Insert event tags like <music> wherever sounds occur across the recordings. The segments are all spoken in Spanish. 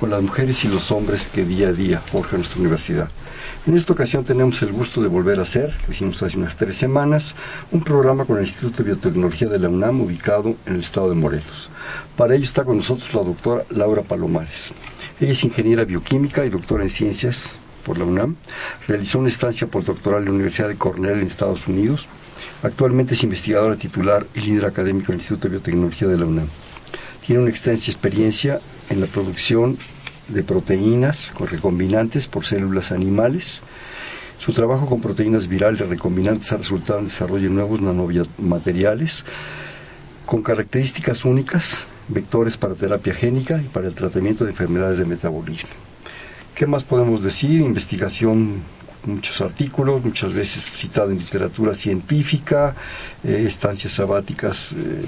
con las mujeres y los hombres que día a día forjan nuestra universidad. En esta ocasión tenemos el gusto de volver a hacer, lo hicimos hace unas tres semanas, un programa con el Instituto de Biotecnología de la UNAM ubicado en el estado de Morelos. Para ello está con nosotros la doctora Laura Palomares. Ella es ingeniera bioquímica y doctora en ciencias por la UNAM. Realizó una estancia postdoctoral en la Universidad de Cornell en Estados Unidos. Actualmente es investigadora titular y líder académico en el Instituto de Biotecnología de la UNAM. Tiene una extensa experiencia en la producción de proteínas recombinantes por células animales. Su trabajo con proteínas virales recombinantes ha resultado en desarrollo de nuevos nanomateriales con características únicas, vectores para terapia génica y para el tratamiento de enfermedades de metabolismo. ¿Qué más podemos decir? Investigación muchos artículos, muchas veces citado en literatura científica, eh, estancias sabáticas eh,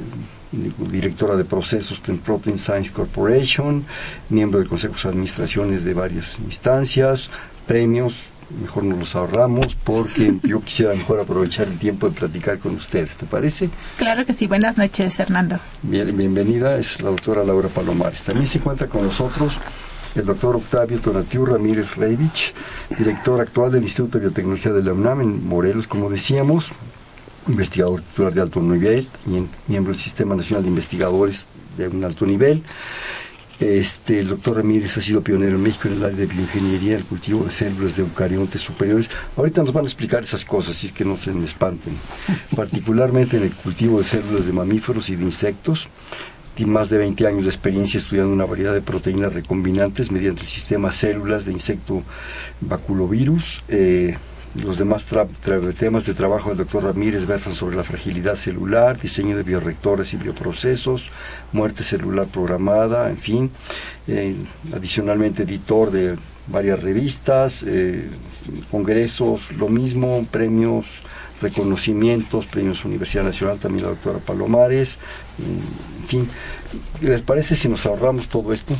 directora de procesos en Protein Science Corporation, miembro de consejos de administraciones de varias instancias, premios, mejor nos los ahorramos porque <laughs> yo quisiera mejor aprovechar el tiempo de platicar con ustedes, ¿te parece? Claro que sí, buenas noches Hernando. Bien, bienvenida, es la doctora Laura Palomares. También se encuentra con nosotros el doctor Octavio Tonatiu Ramírez Reivich, director actual del Instituto de Biotecnología de la UNAM en Morelos, como decíamos, investigador titular de alto nivel y miembro del Sistema Nacional de Investigadores de un alto nivel. Este, el doctor Ramírez ha sido pionero en México en el área de bioingeniería, el cultivo de células de eucariontes superiores. Ahorita nos van a explicar esas cosas, así es que no se me espanten. Particularmente en el cultivo de células de mamíferos y de insectos. Tiene más de 20 años de experiencia estudiando una variedad de proteínas recombinantes mediante el sistema células de insecto baculovirus. Eh, los demás temas de trabajo del doctor Ramírez versan sobre la fragilidad celular, diseño de bioreactores y bioprocesos, muerte celular programada, en fin. Eh, adicionalmente, editor de varias revistas, eh, congresos, lo mismo, premios, reconocimientos, premios Universidad Nacional, también la doctora Palomares, fin. ¿Les parece si nos ahorramos todo esto?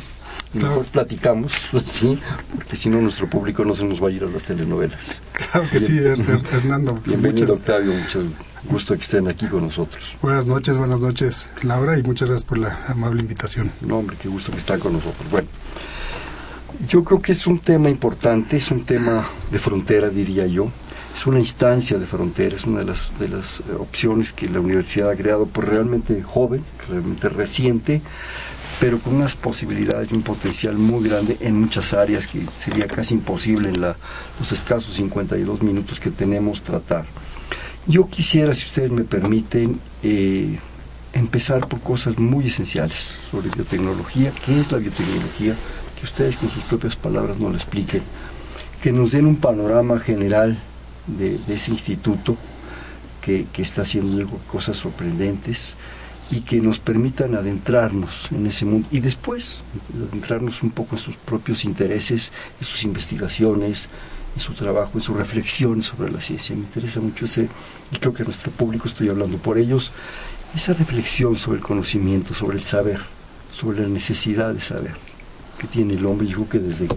Mejor platicamos, <laughs> ¿sí? porque si no nuestro público no se nos va a ir a las telenovelas. Claro que sí, Hernando. <laughs> Pues Bienvenido, Octavio, mucho gusto que estén aquí con nosotros. Buenas noches, buenas noches, Laura, y muchas gracias por la amable invitación. No, hombre, qué gusto que están con nosotros. Bueno, yo creo que es un tema importante, es un tema de frontera, diría yo. Es una instancia de frontera, es una de las, de las opciones que la universidad ha creado, por realmente joven, realmente reciente, pero con unas posibilidades y un potencial muy grande en muchas áreas que sería casi imposible en la, los escasos 52 minutos que tenemos tratar. Yo quisiera, si ustedes me permiten, eh, empezar por cosas muy esenciales sobre biotecnología. ¿Qué es la biotecnología? Que ustedes con sus propias palabras nos lo expliquen. Que nos den un panorama general de, ese instituto que, que está haciendo cosas sorprendentes y que nos permitan adentrarnos en ese mundo y después adentrarnos un poco en sus propios intereses, en sus investigaciones, en su trabajo, en su reflexión sobre la ciencia. Me interesa mucho ese, y creo que a nuestro público estoy hablando por ellos, esa reflexión sobre el conocimiento, sobre el saber, sobre la necesidad de saber que tiene el hombre. Yo creo que desde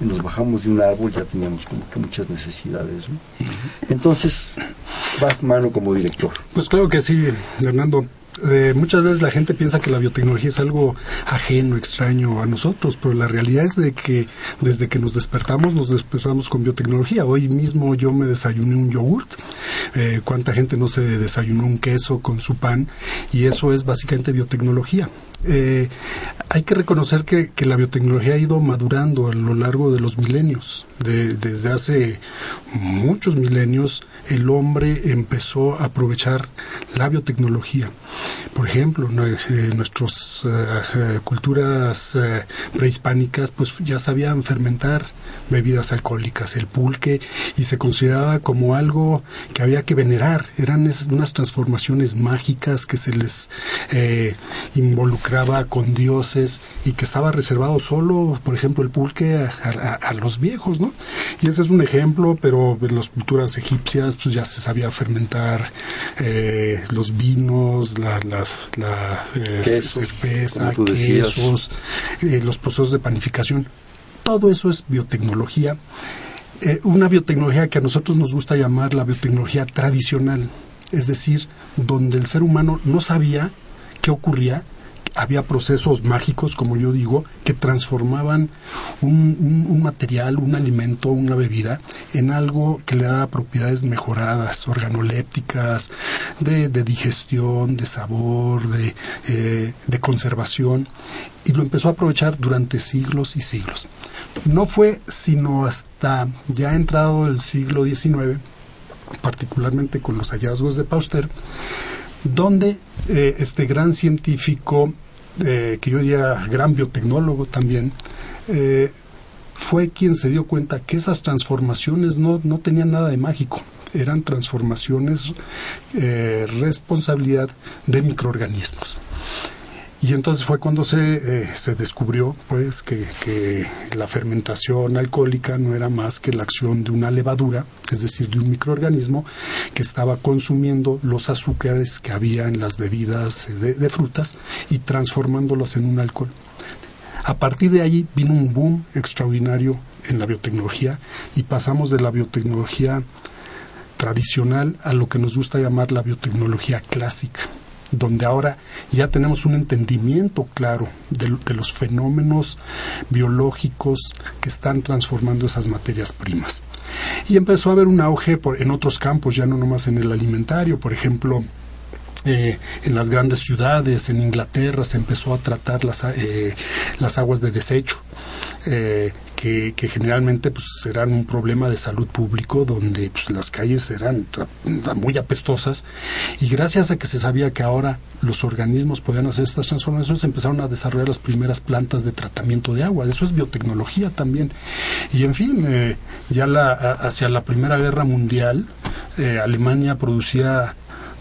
nos bajamos de un árbol ya teníamos como que muchas necesidades. Entonces, va mano como director. Pues claro que sí, Hernando. Eh, muchas veces la gente piensa que la biotecnología es algo ajeno, extraño a nosotros, pero la realidad es de que desde que nos despertamos, nos despertamos con biotecnología. Hoy mismo yo me desayuné un yogurt, eh, cuánta gente no se desayunó un queso con su pan, y eso es básicamente biotecnología. Eh, hay que reconocer que, la biotecnología ha ido madurando a lo largo de los milenios. desde hace muchos milenios el hombre empezó a aprovechar la biotecnología. Por ejemplo, eh, nuestras eh, culturas prehispánicas pues ya sabían fermentar bebidas alcohólicas, el pulque, y se consideraba como algo que había que venerar. Eran unas transformaciones mágicas que se les involucraban jugaba con dioses y que estaba reservado solo, por ejemplo, el pulque a, los viejos, ¿no? Y ese es un ejemplo, pero en las culturas egipcias pues ya se sabía fermentar eh, los vinos, la, eh, cerveza, quesos, eh, los procesos de panificación. Todo eso es biotecnología. una biotecnología que a nosotros nos gusta llamar la biotecnología tradicional, es decir, donde el ser humano no sabía qué ocurría había procesos mágicos, como yo digo, que transformaban un, material, un alimento, una bebida, en algo que le daba propiedades mejoradas, organolépticas, de, digestión, de sabor, de, eh, de conservación, y lo empezó a aprovechar durante siglos y siglos. No fue sino hasta ya entrado el siglo XIX, particularmente con los hallazgos de Pauster, donde eh, este gran científico eh, que yo diría gran biotecnólogo también, eh, fue quien se dio cuenta que esas transformaciones no, no tenían nada de mágico, eran transformaciones responsabilidad de microorganismos. Y entonces fue cuando se, eh, se descubrió pues que, que, la fermentación alcohólica no era más que la acción de una levadura, es decir, de un microorganismo que estaba consumiendo los azúcares que había en las bebidas de, de frutas y transformándolos en un alcohol. A partir de allí vino un boom extraordinario en la biotecnología y pasamos de la biotecnología tradicional a lo que nos gusta llamar la biotecnología clásica donde ahora ya tenemos un entendimiento claro de, los fenómenos biológicos que están transformando esas materias primas. Y empezó a haber un auge en otros campos, ya no nomás en el alimentario, por ejemplo, eh, en las grandes ciudades, en Inglaterra, se empezó a tratar las, eh, las aguas de desecho. Eh, que, generalmente pues eran un problema de salud público donde pues, las calles eran muy apestosas. Y gracias a que se sabía que ahora los organismos podían hacer estas transformaciones empezaron a desarrollar las primeras plantas de tratamiento de agua. Eso es biotecnología también. Y en fin eh, ya la, hacia la primera guerra mundial eh, Alemania producía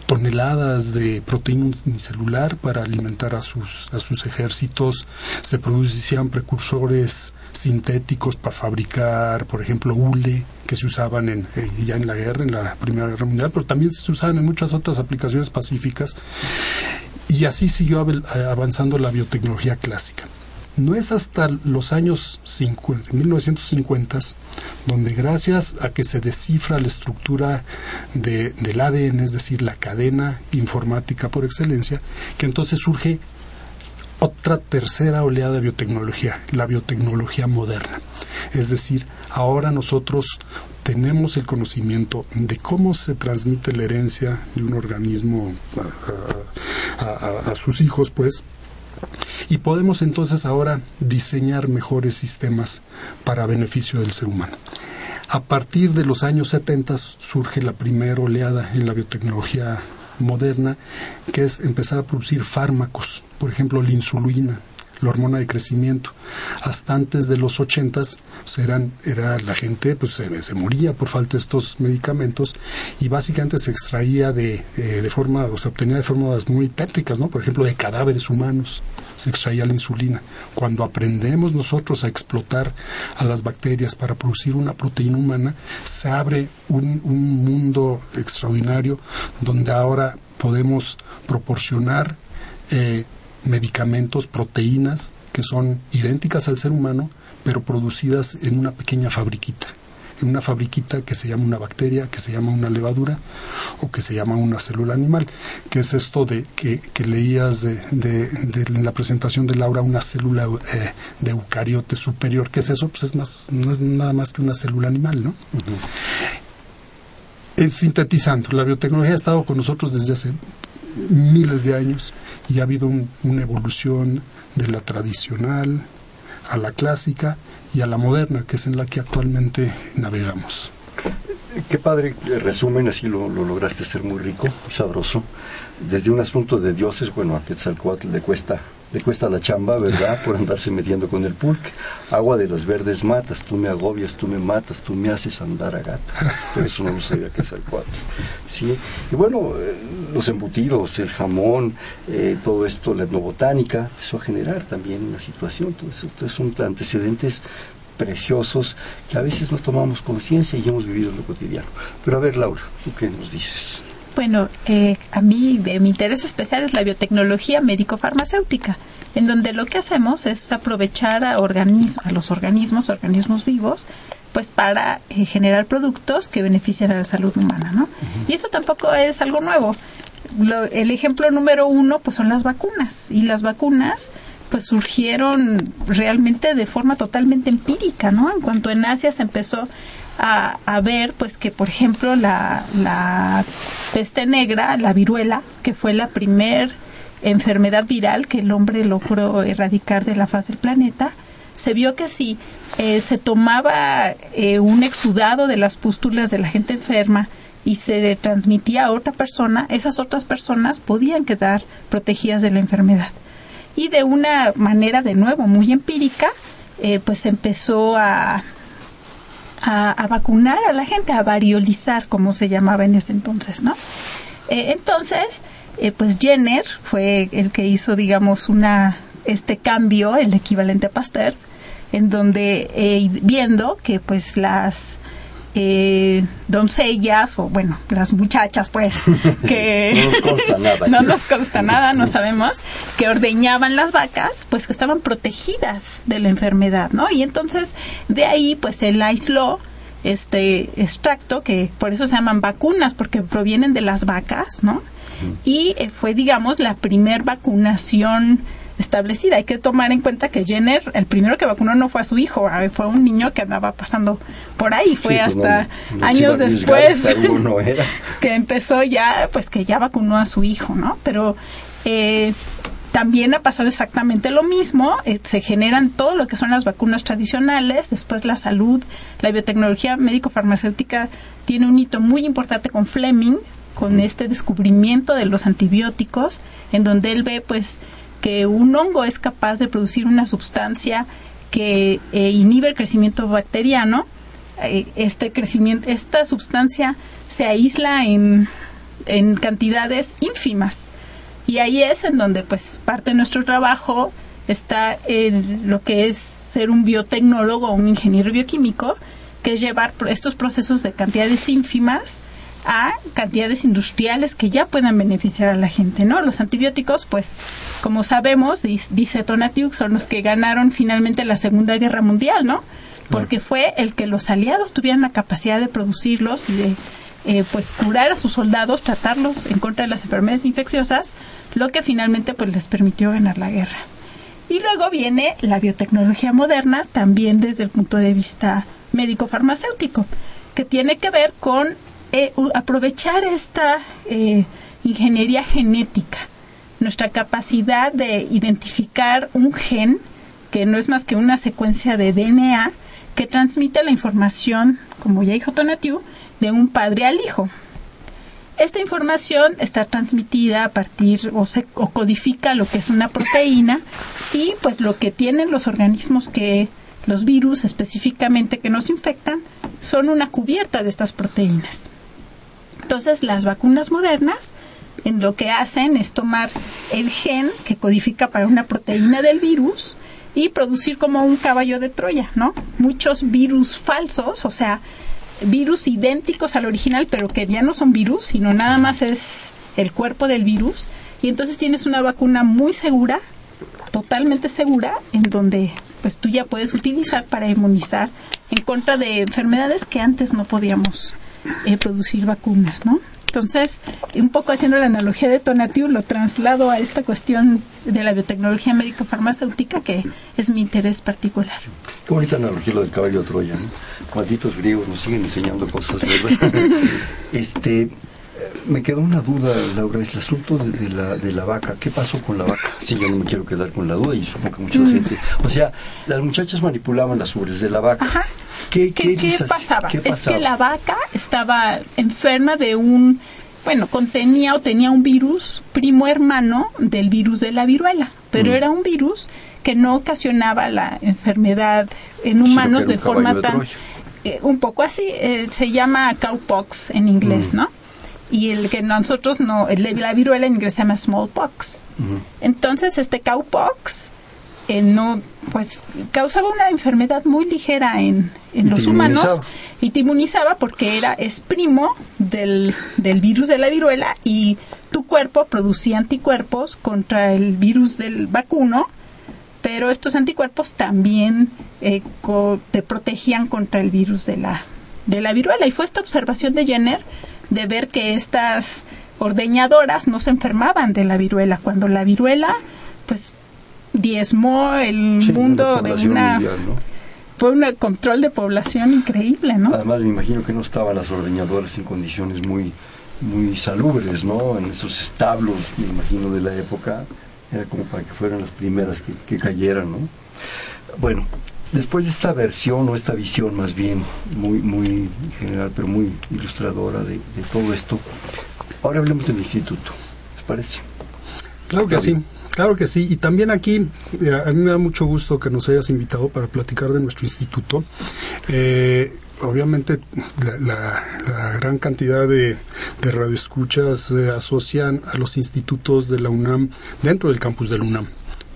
toneladas de proteína unicelular para alimentar a sus, a sus ejércitos, se producían precursores sintéticos para fabricar, por ejemplo, hule, que se usaban eh, ya en la guerra, en la Primera Guerra Mundial, pero también se usaban en muchas otras aplicaciones pacíficas. Y así siguió avanzando la biotecnología clásica. No es hasta los años 50, 1950 donde gracias a que se descifra la estructura de, del ADN, es decir, la cadena informática por excelencia, que entonces surge otra tercera oleada de biotecnología, la biotecnología moderna. Es decir, ahora nosotros tenemos el conocimiento de cómo se transmite la herencia de un organismo a sus hijos, pues, y podemos entonces ahora diseñar mejores sistemas para beneficio del ser humano. A partir de los años 70 surge la primera oleada en la biotecnología moderna, que es empezar a producir fármacos, por ejemplo la insulina, la hormona de crecimiento. Hasta antes de los ochentas pues era la gente pues se, moría por falta de estos medicamentos y básicamente se extraía de, eh, de forma, o se obtenía de formas muy tétricas, ¿no? Por ejemplo, de cadáveres humanos se extraía la insulina. Cuando aprendemos nosotros a explotar a las bacterias para producir una proteína humana, se abre un, un mundo extraordinario donde ahora podemos proporcionar eh, medicamentos, proteínas que son idénticas al ser humano, pero producidas en una pequeña fabriquita en una fabriquita que se llama una bacteria, que se llama una levadura o que se llama una célula animal, que es esto de que, leías de, de, la presentación de Laura, una célula eh, de eucariote superior, ¿qué es eso? Pues es más, no es nada más que una célula animal, ¿no? En sintetizando, la biotecnología ha estado con nosotros desde hace miles de años y ha habido una evolución de la tradicional a la clásica y a la moderna, que es en la que actualmente navegamos. Qué padre resumen, así lo, lograste ser muy rico, sabroso. Desde un asunto de dioses, bueno, a Quetzalcoatl le cuesta le cuesta la chamba, ¿verdad? Por andarse metiendo con el pulque. Agua de las verdes matas, tú me agobias, tú me matas, tú me haces andar a gatas. Por eso no me sabía que es el cuatro. ¿sí? Y bueno, eh, los embutidos, el jamón, eh, todo esto, la etnobotánica, empezó a generar también una situación. Todo esto son antecedentes preciosos que a veces no tomamos conciencia y hemos vivido en lo cotidiano. Pero a ver, Laura, ¿tú qué nos dices? Bueno, eh, a mí de mi interés especial es la biotecnología médico-farmacéutica, en donde lo que hacemos es aprovechar a, a los organismos, organismos vivos, pues para eh, generar productos que benefician a la salud humana, ¿no? Y eso tampoco es algo nuevo. el ejemplo número uno, pues son las vacunas. Y las vacunas, pues surgieron realmente de forma totalmente empírica, ¿no? En cuanto en Asia se empezó a, ver pues que por ejemplo la, la peste negra, la viruela, que fue la primer enfermedad viral que el hombre logró erradicar de la faz del planeta, se vio que si eh, se tomaba eh, un exudado de las pústulas de la gente enferma y se transmitía a otra persona, esas otras personas podían quedar protegidas de la enfermedad. Y de una manera, de nuevo, muy empírica, eh, pues empezó a, a, vacunar a la gente, a variolizar, como se llamaba en ese entonces, ¿no? Eh, entonces, eh, pues Jenner fue el que hizo, digamos, una este cambio, el equivalente a Pasteur, en donde eh, viendo que pues las eh, doncellas o bueno, las muchachas pues <laughs> que no nos consta nada, <laughs> no nos consta nada, no sabemos, que ordeñaban las vacas, pues que estaban protegidas de la enfermedad, ¿no? Y entonces de ahí pues él aisló este extracto que por eso se llaman vacunas porque provienen de las vacas, ¿no? Y eh, fue digamos la primer vacunación establecida. Hay que tomar en cuenta que Jenner, el primero que vacunó no fue a su hijo, fue un niño que andaba pasando por ahí. Fue pues hasta años después <laughs> que empezó ya, pues que ya vacunó a su hijo, ¿no? Pero eh, también ha pasado exactamente lo mismo. Eh, se generan todo lo que son las vacunas tradicionales, después la salud, la biotecnología médico-farmacéutica tiene un hito muy importante con Fleming, con este descubrimiento de los antibióticos, en donde él ve pues que un hongo es capaz de producir una sustancia que eh, inhibe el crecimiento bacteriano, eh, este crecimiento, esta sustancia se aísla en, en cantidades ínfimas. Y ahí es en donde pues parte de nuestro trabajo está en lo que es ser un biotecnólogo o un ingeniero bioquímico, que es llevar estos procesos de cantidades ínfimas a cantidades industriales que ya puedan beneficiar a la gente, ¿no? Los antibióticos, pues, como sabemos, dice Tonatiuh, son los que ganaron finalmente la Segunda Guerra Mundial, ¿no? Porque fue el que los aliados tuvieran la capacidad de producirlos y de eh, pues curar a sus soldados, tratarlos en contra de las enfermedades infecciosas, lo que finalmente pues les permitió ganar la guerra. Y luego viene la biotecnología moderna, también desde el punto de vista médico-farmacéutico, que tiene que ver con eh, aprovechar esta eh, ingeniería genética, nuestra capacidad de identificar un gen, que no es más que una secuencia de DNA, que transmite la información, como ya dijo Tonatiu, de un padre al hijo. Esta información está transmitida a partir o, se, o codifica lo que es una proteína y pues lo que tienen los organismos que los virus específicamente que nos infectan son una cubierta de estas proteínas. Entonces, las vacunas modernas en lo que hacen es tomar el gen que codifica para una proteína del virus y producir como un caballo de Troya, ¿no? Muchos virus falsos, o sea, virus idénticos al original, pero que ya no son virus, sino nada más es el cuerpo del virus. Y entonces tienes una vacuna muy segura, totalmente segura, en donde pues tú ya puedes utilizar para inmunizar en contra de enfermedades que antes no podíamos eh, producir vacunas, ¿no? Entonces, un poco haciendo la analogía de Tonatiu, lo traslado a esta cuestión de la biotecnología médico-farmacéutica, que es mi interés particular. Qué bonita analogía lo del caballo de Troya, ¿no? Malditos griegos nos siguen enseñando cosas, ¿verdad? <laughs> este, me quedó una duda, Laura, el asunto de, la, de la vaca. ¿Qué pasó con la vaca? Sí, yo no me quiero quedar con la duda y supongo que mucha mm. gente. O sea, las muchachas manipulaban las ubres de la vaca. Ajá. ¿Qué, pasaba? Es que la vaca estaba enferma de un. Bueno, contenía o tenía un virus primo hermano del virus de la viruela pero mm. era un virus que no ocasionaba la enfermedad en humanos de forma tan... Eh, un poco así, eh, se llama cowpox en inglés, mm. ¿no? Y el que nosotros no, la viruela en inglés se llama smallpox. Entonces, este cowpox eh, no, pues causaba una enfermedad muy ligera en, en los humanos y te inmunizaba porque era, es primo del, del virus de la viruela y tu cuerpo producía anticuerpos contra el virus del vacuno pero estos anticuerpos también eh, te protegían contra el virus de la, de la viruela. Y fue esta observación de Jenner de ver que estas ordeñadoras no se enfermaban de la viruela, cuando la viruela, pues, diezmó el mundo de una... Fue un control de población increíble, ¿no? Además, me imagino que no estaban las ordeñadoras en condiciones muy, muy salubres, ¿no? En esos establos, me imagino, de la época era como para que fueran las primeras que, cayeran, ¿no? Bueno, después de esta versión o esta visión más bien muy, muy general, pero muy ilustradora de, todo esto, ahora hablemos del instituto, ¿les parece? Claro que sí. Claro que sí, y también aquí eh, a mí me da mucho gusto que nos hayas invitado para platicar de nuestro instituto. Eh, obviamente la, gran cantidad de, de radioescuchas se asocian a los institutos de la UNAM dentro del campus de la UNAM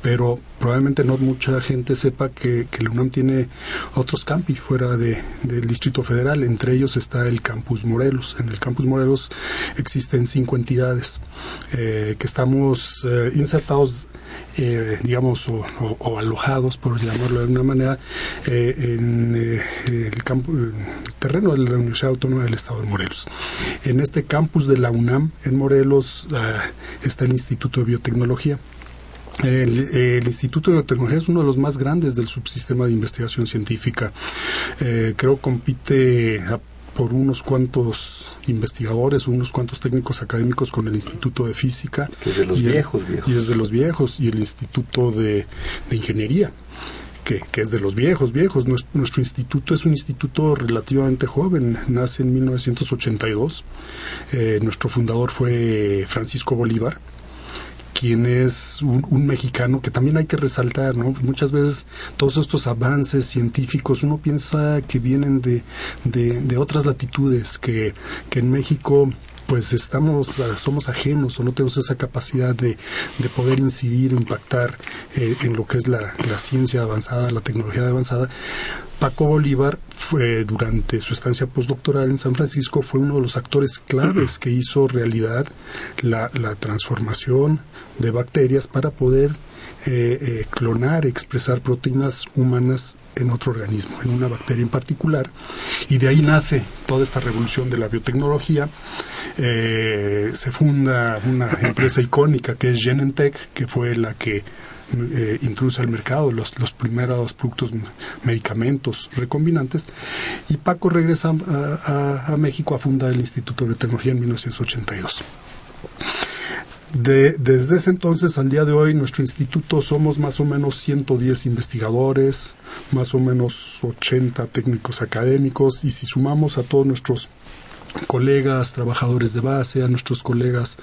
pero probablemente no mucha gente sepa que, la UNAM tiene otros campi fuera de, del Distrito Federal. Entre ellos está el Campus Morelos. En el Campus Morelos existen cinco entidades eh, que estamos eh, insertados, eh, digamos, o, alojados, por llamarlo de alguna manera, en el, campo, el terreno de la Universidad Autónoma del Estado de Morelos. En este campus de la UNAM, en Morelos, ah, está el Instituto de Biotecnología el, Instituto de Biotecnología es uno de los más grandes del subsistema de investigación científica. Eh, creo compite por unos cuantos investigadores, unos cuantos técnicos académicos con el Instituto de Física. Que es de los viejos, Y es de los viejos, y el Instituto de, Ingeniería. Que, es de los viejos, viejos. Nuestro, nuestro, instituto es un instituto relativamente joven, nace en 1982. Eh, nuestro fundador fue Francisco Bolívar quien es un, mexicano que también hay que resaltar, ¿no? Muchas veces todos estos avances científicos uno piensa que vienen de, de, otras latitudes, que, que en México pues estamos, somos ajenos o no tenemos esa capacidad de, de poder incidir, impactar eh, en lo que es la, la, ciencia avanzada, la tecnología avanzada. Paco Bolívar fue durante su estancia postdoctoral en San Francisco fue uno de los actores claves que hizo realidad la, la transformación de bacterias para poder eh, eh, clonar, expresar proteínas humanas en otro organismo, en una bacteria en particular. Y de ahí nace toda esta revolución de la biotecnología. Eh, se funda una <laughs> empresa icónica que es Genentech, que fue la que introduce al mercado los, los primeros productos medicamentos recombinantes y Paco regresa a, a México a fundar el Instituto de Biotecnología en 1982 desde ese entonces al día de hoy, nuestro instituto somos más o menos 110 investigadores, más o menos 80 técnicos académicos, y si sumamos a todos nuestros colegas trabajadores de base, a nuestros colegas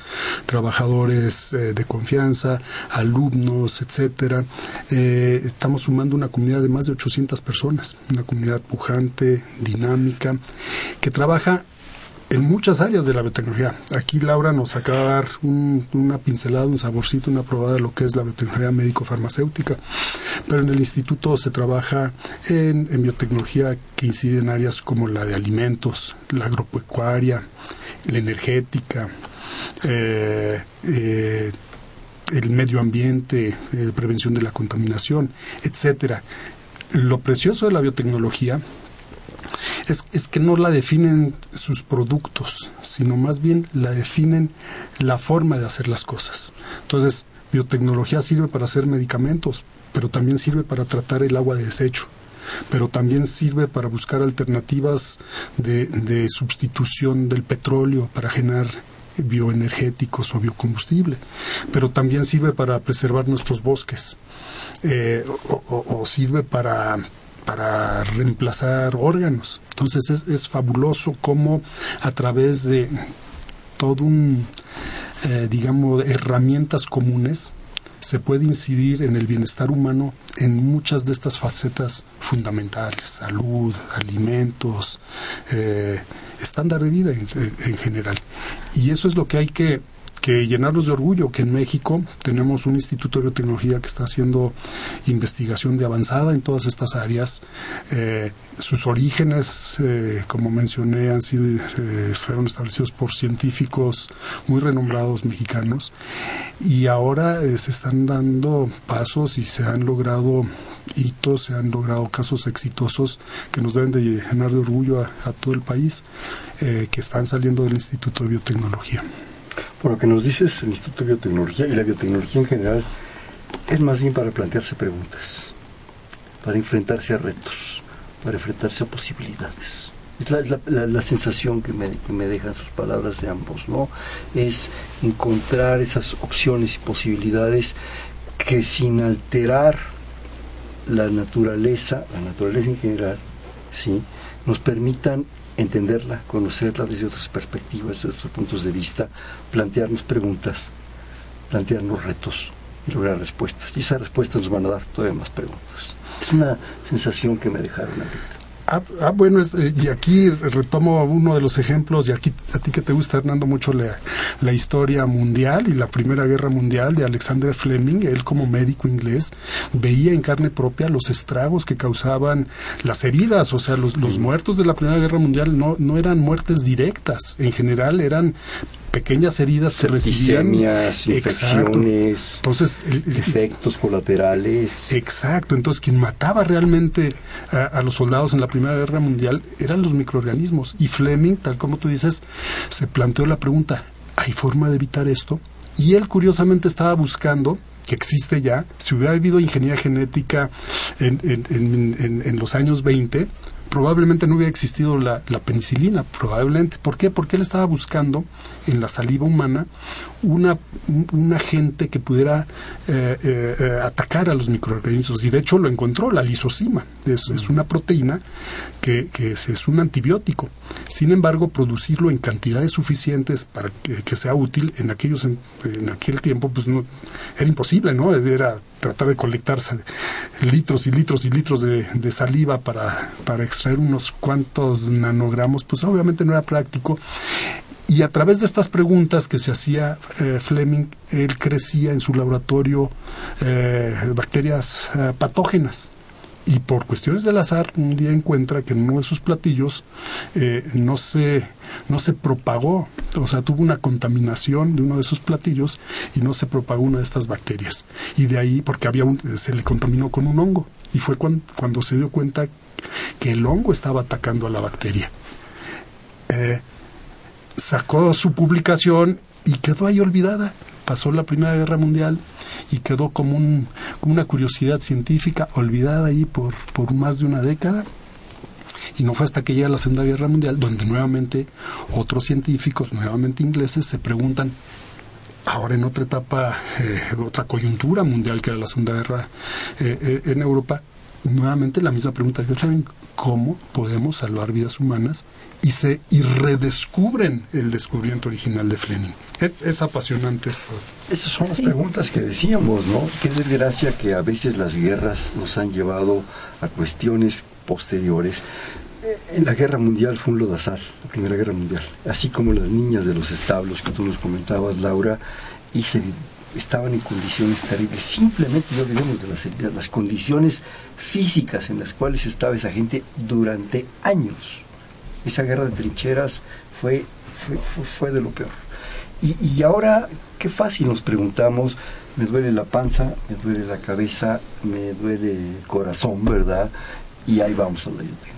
trabajadores eh, de confianza, alumnos, etcétera. Eh, estamos sumando una comunidad de más de 800 personas, una comunidad pujante, dinámica, que trabaja en muchas áreas de la biotecnología. Aquí Laura nos acaba de dar una pincelada, un saborcito, una probada de lo que es la biotecnología médico-farmacéutica. Pero en el instituto se trabaja en, biotecnología que incide en áreas como la de alimentos, la agropecuaria, la energética, eh, eh, el medio ambiente, eh, prevención de la contaminación, etcétera. Lo precioso de la biotecnología es, es que no la definen sus productos, sino más bien la definen la forma de hacer las cosas. Entonces, biotecnología sirve para hacer medicamentos, pero también sirve para tratar el agua de desecho pero también sirve para buscar alternativas de, de, sustitución del petróleo para generar bioenergéticos o biocombustible, pero también sirve para preservar nuestros bosques eh, o, sirve para para reemplazar órganos. Entonces es, es fabuloso cómo a través de todo un, eh, digamos, herramientas comunes, se puede incidir en el bienestar humano en muchas de estas facetas fundamentales, salud, alimentos, eh, estándar de vida en general. Y eso es lo que hay que que llenarnos de orgullo que en México tenemos un instituto de biotecnología que está haciendo investigación de avanzada en todas estas áreas. Eh, sus orígenes, eh, como mencioné, han sido eh, fueron establecidos por científicos muy renombrados mexicanos y ahora se están dando pasos y se han logrado hitos, se han logrado casos exitosos que nos deben de llenar de orgullo a, a todo el país que están saliendo del Instituto de Biotecnología. Por lo que nos dices, el Instituto de Biotecnología y la biotecnología en general es más bien para plantearse preguntas, para enfrentarse a retos, para enfrentarse a posibilidades. Es la, sensación que me, que me, dejan sus palabras de ambos, ¿no? Es encontrar esas opciones y posibilidades que sin alterar la naturaleza, la naturaleza en general, ¿sí? nos permitan entenderla, conocerla desde otras perspectivas, desde otros puntos de vista, plantearnos preguntas, plantearnos retos y lograr respuestas. Y esas respuestas nos van a dar todavía más preguntas. Es una sensación que me dejaron ahorita. Ah, ah, bueno, eh, y aquí retomo uno de los ejemplos, y aquí a ti que te gusta, Hernando, mucho la, la, historia mundial y la Primera Guerra Mundial de Alexander Fleming, él como médico inglés veía en carne propia los estragos que causaban las heridas, o sea, los, los muertos de la Primera Guerra Mundial no, no eran muertes directas, en general eran pequeñas heridas que recibían infecciones, entonces efectos colaterales. Exacto, entonces quien mataba realmente a, los soldados en la Primera Guerra Mundial eran los microorganismos y Fleming, tal como tú dices, se planteó la pregunta, ¿hay forma de evitar esto? Y él curiosamente estaba buscando que existe ya, si hubiera habido ingeniería genética en, en, en los años 20, probablemente no hubiera existido la, penicilina, probablemente. ¿Por qué? Porque él estaba buscando en la saliva humana una, un agente que pudiera eh, eh, atacar a los microorganismos y de hecho lo encontró, la lisocima. Es, es una proteína que, es, un antibiótico. Sin embargo, producirlo en cantidades suficientes para que, sea útil en aquellos en, aquel tiempo pues no era imposible, ¿no? Era tratar de colectarse litros y litros y litros de, saliva para, para extraer unos cuantos nanogramos, pues obviamente no era práctico. Y a través de estas preguntas que se hacía eh, Fleming, él crecía en su laboratorio eh, bacterias eh, patógenas. Y por cuestiones del azar, un día encuentra que en uno de sus platillos no, se, no se propagó, o sea, tuvo una contaminación de uno de sus platillos y no se propagó una de estas bacterias. Y de ahí, porque había se le contaminó con un hongo. Y fue cuando, cuando se dio cuenta que el hongo estaba atacando a la bacteria sacó su publicación y quedó ahí olvidada. Pasó la Primera Guerra Mundial y quedó como un, una curiosidad científica olvidada ahí por, por más de una década. Y no fue hasta que llega la Segunda Guerra Mundial donde nuevamente otros científicos, nuevamente ingleses, se preguntan, ahora en otra etapa, eh, otra coyuntura mundial que era la Segunda Guerra eh, eh, en Europa, nuevamente la misma pregunta, ¿cómo podemos salvar vidas humanas? Y se y redescubren el descubrimiento original de Fleming. Es, apasionante esto. Esas son las preguntas que decíamos, ¿no? Qué desgracia que a veces las guerras nos han llevado a cuestiones posteriores. En la guerra mundial fue un lodazal, la primera guerra mundial. Así como las niñas de los establos que tú nos comentabas, Laura, y se estaban en condiciones terribles. Simplemente no olvidemos de las, las condiciones físicas en las cuales estaba esa gente durante años. Esa guerra de trincheras fue, fue, fue, de lo peor. Y, y, ahora, qué fácil nos preguntamos, me duele la panza, me duele la cabeza, me duele el corazón, ¿verdad? Y ahí vamos a la biotecnología.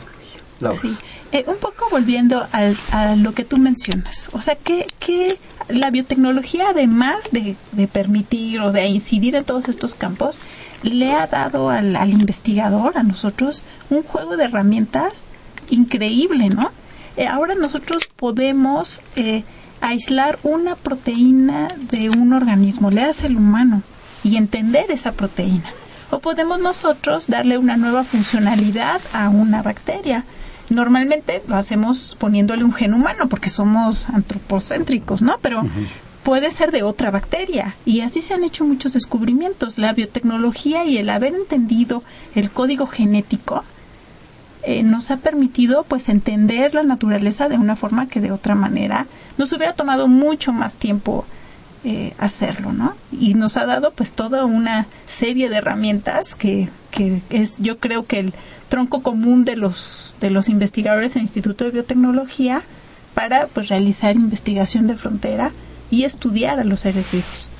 Sí, eh, un poco volviendo al, a lo que tú mencionas. O sea, que, que la biotecnología, además de, permitir o de incidir en todos estos campos, le ha dado al, investigador, a nosotros, un juego de herramientas increíble, ¿no? Eh, ahora nosotros podemos eh, aislar una proteína de un organismo, le hace el humano, y entender esa proteína. O podemos nosotros darle una nueva funcionalidad a una bacteria Normalmente lo hacemos poniéndole un gen humano porque somos antropocéntricos, ¿no? Pero puede ser de otra bacteria. Y así se han hecho muchos descubrimientos. La biotecnología y el haber entendido el código genético eh, nos ha permitido pues entender la naturaleza de una forma que de otra manera nos hubiera tomado mucho más tiempo eh, hacerlo, ¿no? Y nos ha dado pues toda una serie de herramientas que, que es yo creo que el tronco común de los de los investigadores del Instituto de Biotecnología para pues realizar investigación de frontera y estudiar a los seres vivos.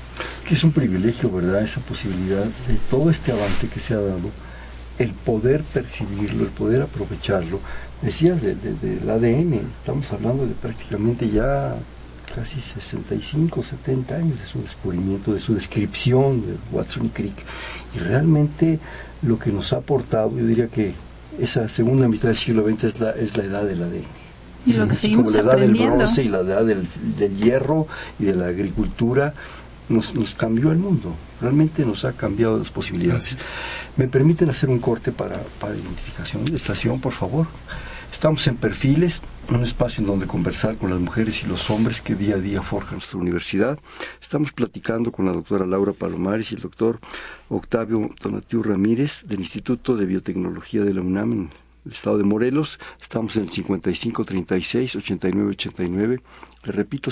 Que es un privilegio, ¿verdad? Esa posibilidad de todo este avance que se ha dado, el poder percibirlo, el poder aprovecharlo. Decías del ADN, estamos hablando de prácticamente ya casi 65, 70 años de su descubrimiento, de su descripción de Watson y Crick. Y realmente lo que nos ha aportado, yo diría que esa segunda mitad del siglo XX es la, es la edad del ADN y lo que seguimos como la edad del bronce y la edad del, hierro y de la agricultura nos, nos, cambió el mundo, realmente nos ha cambiado las posibilidades. ¿Me permiten hacer un corte para, para identificación de estación, por favor? Estamos en Perfiles, un espacio en donde conversar con las mujeres y los hombres que día a día forjan nuestra universidad. Estamos platicando con la doctora Laura Palomares y el doctor Octavio Donatiu Ramírez del Instituto de Biotecnología de la UNAM el estado de Morelos. Estamos en el 5536 8989. Le repito,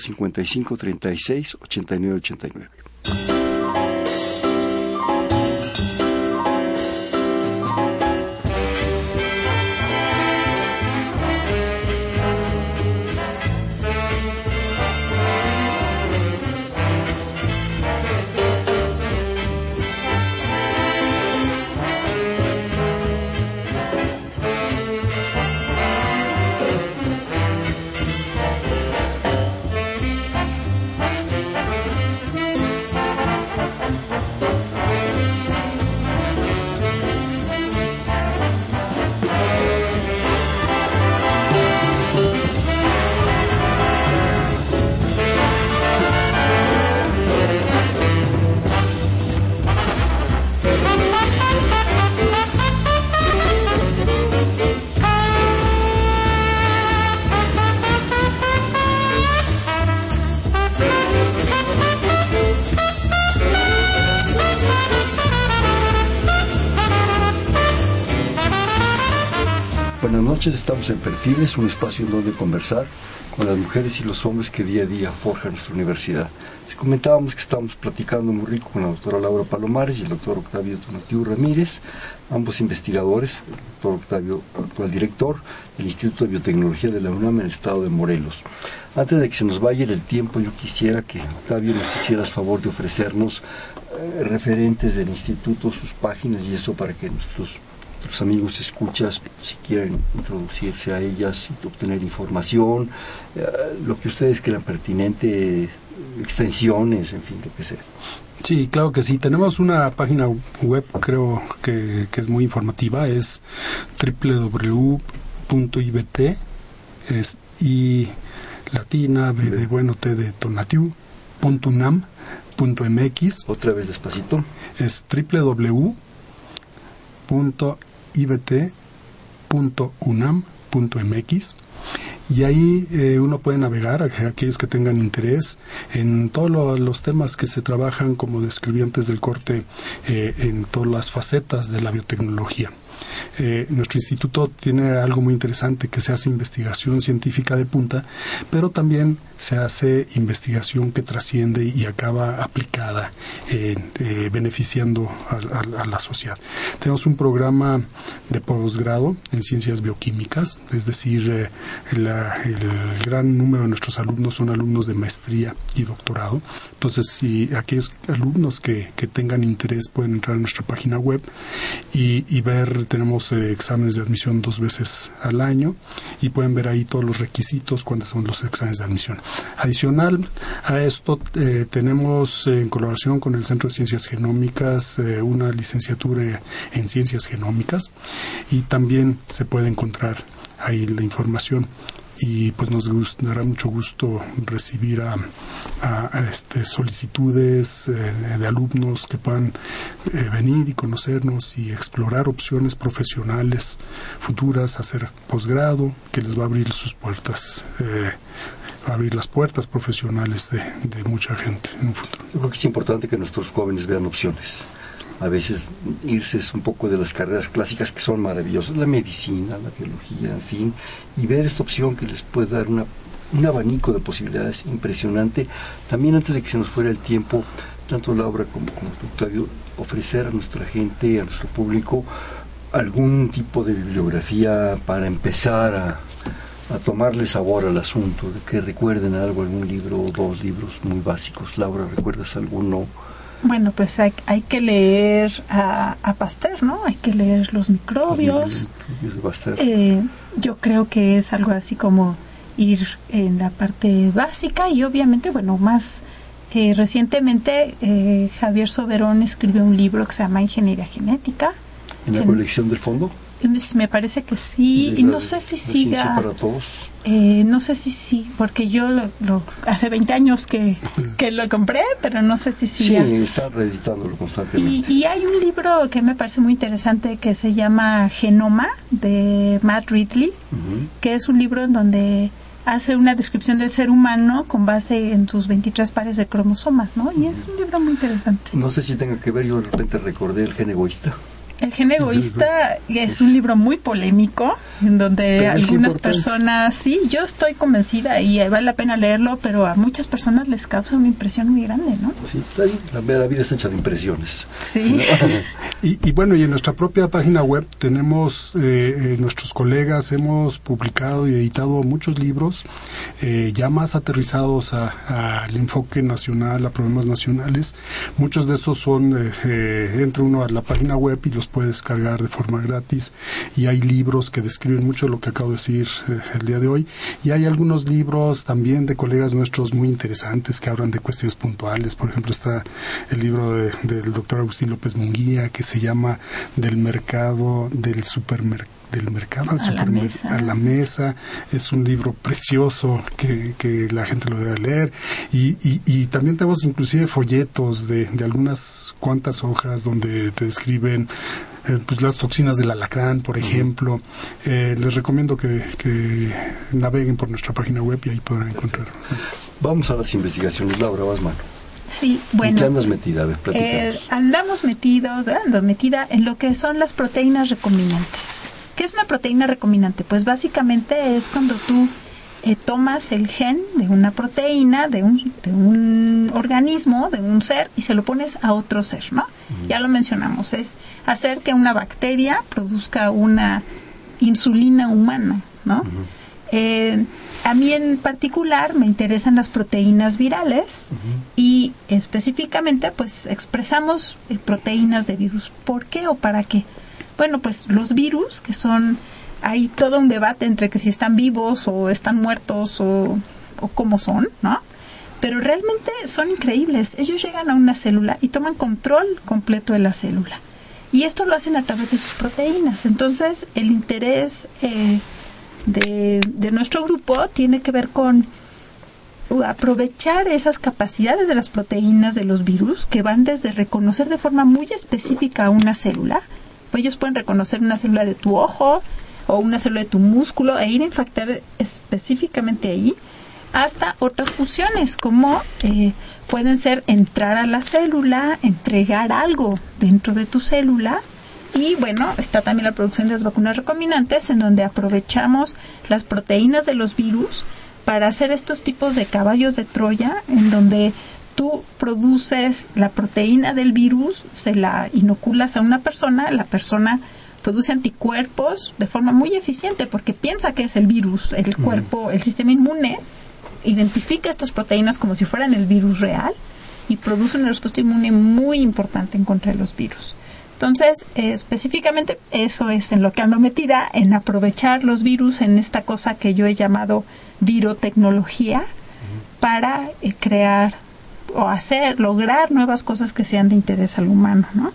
5536 8989. estamos en Perfiles, un espacio en donde conversar con las mujeres y los hombres que día a día forjan nuestra universidad. Les comentábamos que estamos platicando muy rico con la doctora Laura Palomares y el doctor Octavio Tonatiu Ramírez, ambos investigadores, el doctor Octavio, actual director del Instituto de Biotecnología de la UNAM en el estado de Morelos. Antes de que se nos vaya el tiempo, yo quisiera que Octavio nos hicieras favor de ofrecernos eh, referentes del instituto, sus páginas y eso para que nuestros los amigos escuchas, si quieren introducirse a ellas, obtener información, eh, lo que ustedes crean pertinente, extensiones, en fin, lo que sea. Sí, claro que sí. Tenemos una página web, creo que, es muy informativa, es www.ibt, es y latina, b de bueno, t de tonatiu, Otra vez despacito. Es www ibt.unam.mx y ahí eh, uno puede navegar, aquellos que tengan interés, en todos los temas que se trabajan como describientes del corte eh, en todas las facetas de la biotecnología. Eh, nuestro instituto tiene algo muy interesante que se hace investigación científica de punta, pero también se hace investigación que trasciende y acaba aplicada, eh, beneficiando a, la sociedad. Tenemos un programa de posgrado en ciencias bioquímicas, es decir, eh, el gran número de nuestros alumnos son alumnos de maestría y doctorado. Entonces, si aquellos alumnos que, tengan interés pueden entrar a nuestra página web y, y ver, tenemos eh, exámenes de admisión dos veces al año y pueden ver ahí todos los requisitos cuando son los exámenes de admisión. Adicional a esto, eh, tenemos eh, en colaboración con el Centro de Ciencias Genómicas eh, una licenciatura en Ciencias Genómicas y también se puede encontrar ahí la información. Y pues nos dará mucho gusto recibir a, este, solicitudes de alumnos que puedan venir y conocernos y explorar opciones profesionales futuras, hacer posgrado, que les va a abrir sus puertas abrir las puertas profesionales de, mucha gente en un futuro. Yo creo que es importante que nuestros jóvenes vean opciones a veces irse un poco de las carreras clásicas que son maravillosas, la medicina, la biología, en fin, y ver esta opción que les puede dar una, un abanico de posibilidades impresionante. También antes de que se nos fuera el tiempo, tanto Laura como, como Octavio, ofrecer a nuestra gente, a nuestro público, algún tipo de bibliografía para empezar a, a tomarle sabor al asunto, de que recuerden algo, algún libro o dos libros muy básicos. Laura, ¿recuerdas alguno? Bueno, pues hay, hay que leer a, a, Pasteur, ¿no? Hay que leer los microbios. Eh, yo creo que es algo así como ir en la parte básica y obviamente, bueno, más eh, recientemente eh, Javier Soberón escribió un libro que se llama Ingeniería Genética. ¿En la colección del fondo? Me parece que sí, y no sé si siga. para todos? Eh, no sé si sí, porque yo lo, hace 20 años que, que, lo compré, pero no sé si siga. Sí, está reeditándolo constantemente. Y, y, hay un libro que me parece muy interesante que se llama Genoma, de Matt Ridley, que es un libro en donde hace una descripción del ser humano con base en sus 23 pares de cromosomas, ¿no? Y es un libro muy interesante. No sé si tenga que ver, yo de repente recordé El gen egoísta. El gen egoísta es un libro muy polémico, en donde algunas personas, sí, yo estoy convencida y vale la pena leerlo, pero a muchas personas les causa una impresión muy grande, ¿no? Sí, la, vida está hecha de impresiones. Sí. <laughs> y, bueno, y en nuestra propia página web tenemos, eh, eh, nuestros colegas hemos publicado y editado muchos libros eh, ya más aterrizados al enfoque nacional, a problemas nacionales. Muchos de estos son, entra uno a la página web y los puede descargar de forma gratis. Y hay libros que describen mucho lo que acabo de decir eh, el día de hoy. Y hay algunos libros también de colegas nuestros muy interesantes que hablan de cuestiones puntuales. Por ejemplo, está el libro del doctor Agustín López Munguía que se llama Del mercado del supermercado del mercado al a, a la mesa. Es un libro precioso que, que la gente lo debe leer. Y, y, y, también tenemos inclusive folletos de, de algunas cuantas hojas donde te describen eh, pues las toxinas del alacrán, por ejemplo. Eh, les recomiendo que, que, naveguen por nuestra página web y ahí podrán encontrar. Vamos a las investigaciones, Laura, vas mano. Sí, bueno. ¿En qué andas metida? A ver, eh, andamos metidos, ando metida en lo que son las proteínas recombinantes. ¿Qué es una proteína recombinante? Pues básicamente es cuando tú eh, tomas el gen de una proteína, de un, de un organismo, de un ser, y se lo pones a otro ser, ¿no? Ya lo mencionamos, es hacer que una bacteria produzca una insulina humana, ¿no? Eh, a mí en particular me interesan las proteínas virales y específicamente pues expresamos eh, proteínas de virus. ¿Por qué o para qué? Bueno, pues los virus, que son, hay todo un debate entre que si están vivos o están muertos o, cómo son, ¿no? Pero realmente son increíbles. Ellos llegan a una célula y toman control completo de la célula. Y esto lo hacen a través de sus proteínas. Entonces, el interés eh, de, de nuestro grupo tiene que ver con aprovechar esas capacidades de las proteínas de los virus que van desde reconocer de forma muy específica a una célula ellos pueden reconocer una célula de tu ojo o una célula de tu músculo e ir a infectar específicamente ahí hasta otras funciones como eh, pueden ser entrar a la célula, entregar algo dentro de tu célula y bueno, está también la producción de las vacunas recombinantes en donde aprovechamos las proteínas de los virus para hacer estos tipos de caballos de Troya en donde tú produces la proteína del virus, se la inoculas a una persona, la persona produce anticuerpos de forma muy eficiente porque piensa que es el virus, el cuerpo, el sistema inmune identifica estas proteínas como si fueran el virus real y produce una respuesta inmune muy importante en contra de los virus. Entonces, específicamente eso es en lo que ando metida, en aprovechar los virus en esta cosa que yo he llamado virotecnología para eh, crear o hacer, lograr nuevas cosas que sean de interés al humano, ¿no?